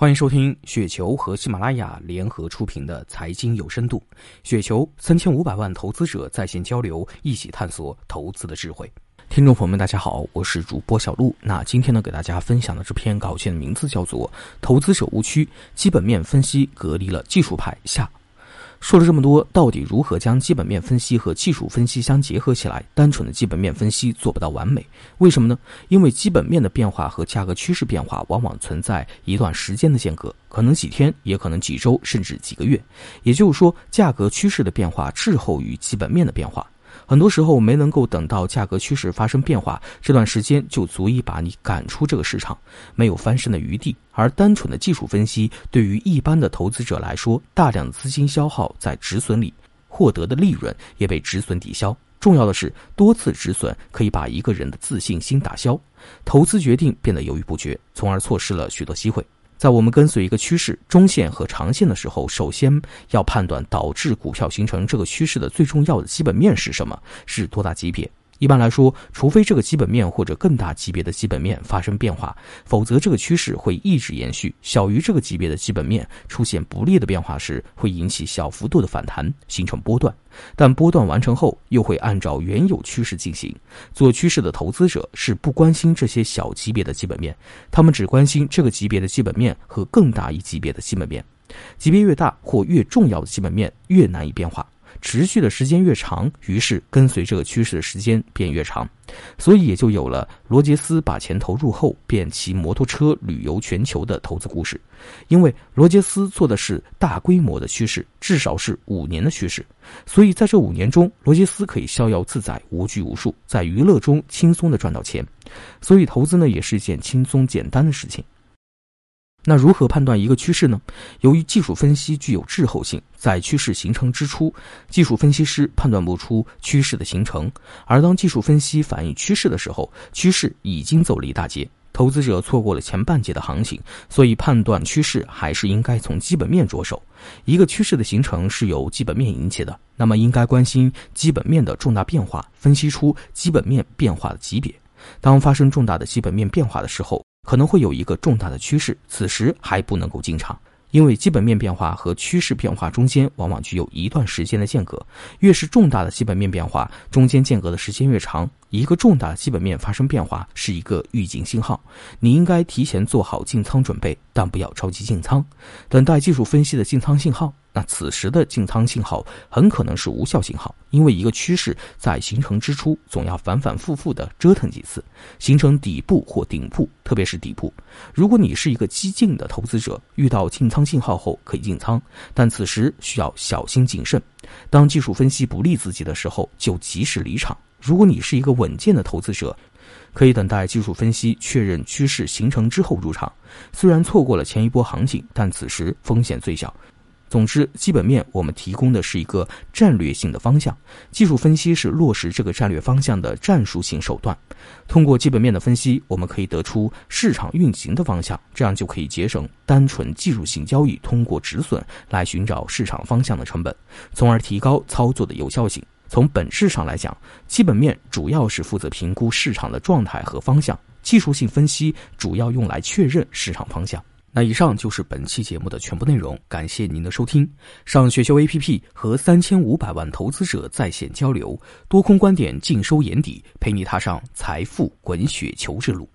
欢迎收听雪球和喜马拉雅联合出品的财经有深度。雪球三千五百万投资者在线交流，一起探索投资的智慧。听众朋友们，大家好，我是主播小璐。那今天呢，给大家分享的这篇稿件的名字叫做《投资者误区：基本面分析隔离了技术派》下。说了这么多，到底如何将基本面分析和技术分析相结合起来？单纯的基本面分析做不到完美，为什么呢？因为基本面的变化和价格趋势变化往往存在一段时间的间隔，可能几天，也可能几周，甚至几个月。也就是说，价格趋势的变化滞后于基本面的变化。很多时候没能够等到价格趋势发生变化，这段时间就足以把你赶出这个市场，没有翻身的余地。而单纯的技术分析对于一般的投资者来说，大量资金消耗在止损里，获得的利润也被止损抵消。重要的是，多次止损可以把一个人的自信心打消，投资决定变得犹豫不决，从而错失了许多机会。在我们跟随一个趋势中线和长线的时候，首先要判断导致股票形成这个趋势的最重要的基本面是什么，是多大级别。一般来说，除非这个基本面或者更大级别的基本面发生变化，否则这个趋势会一直延续。小于这个级别的基本面出现不利的变化时，会引起小幅度的反弹，形成波段。但波段完成后，又会按照原有趋势进行。做趋势的投资者是不关心这些小级别的基本面，他们只关心这个级别的基本面和更大一级别的基本面。级别越大或越重要的基本面越难以变化。持续的时间越长，于是跟随这个趋势的时间便越长，所以也就有了罗杰斯把钱投入后便骑摩托车旅游全球的投资故事。因为罗杰斯做的是大规模的趋势，至少是五年的趋势，所以在这五年中，罗杰斯可以逍遥自在、无拘无束，在娱乐中轻松的赚到钱。所以投资呢，也是一件轻松简单的事情。那如何判断一个趋势呢？由于技术分析具有滞后性，在趋势形成之初，技术分析师判断不出趋势的形成；而当技术分析反映趋势的时候，趋势已经走了一大截，投资者错过了前半截的行情。所以，判断趋势还是应该从基本面着手。一个趋势的形成是由基本面引起的，那么应该关心基本面的重大变化，分析出基本面变化的级别。当发生重大的基本面变化的时候，可能会有一个重大的趋势，此时还不能够进场，因为基本面变化和趋势变化中间往往具有一段时间的间隔，越是重大的基本面变化，中间间隔的时间越长。一个重大基本面发生变化是一个预警信号，你应该提前做好进仓准备，但不要着急进仓，等待技术分析的进仓信号。那此时的进仓信号很可能是无效信号，因为一个趋势在形成之初总要反反复复的折腾几次，形成底部或顶部，特别是底部。如果你是一个激进的投资者，遇到进仓信号后可以进仓，但此时需要小心谨慎。当技术分析不利自己的时候，就及时离场。如果你是一个稳健的投资者，可以等待技术分析确认趋势形成之后入场。虽然错过了前一波行情，但此时风险最小。总之，基本面我们提供的是一个战略性的方向，技术分析是落实这个战略方向的战术性手段。通过基本面的分析，我们可以得出市场运行的方向，这样就可以节省单纯技术性交易通过止损来寻找市场方向的成本，从而提高操作的有效性。从本质上来讲，基本面主要是负责评估市场的状态和方向，技术性分析主要用来确认市场方向。那以上就是本期节目的全部内容，感谢您的收听。上雪球 APP 和三千五百万投资者在线交流，多空观点尽收眼底，陪你踏上财富滚雪球之路。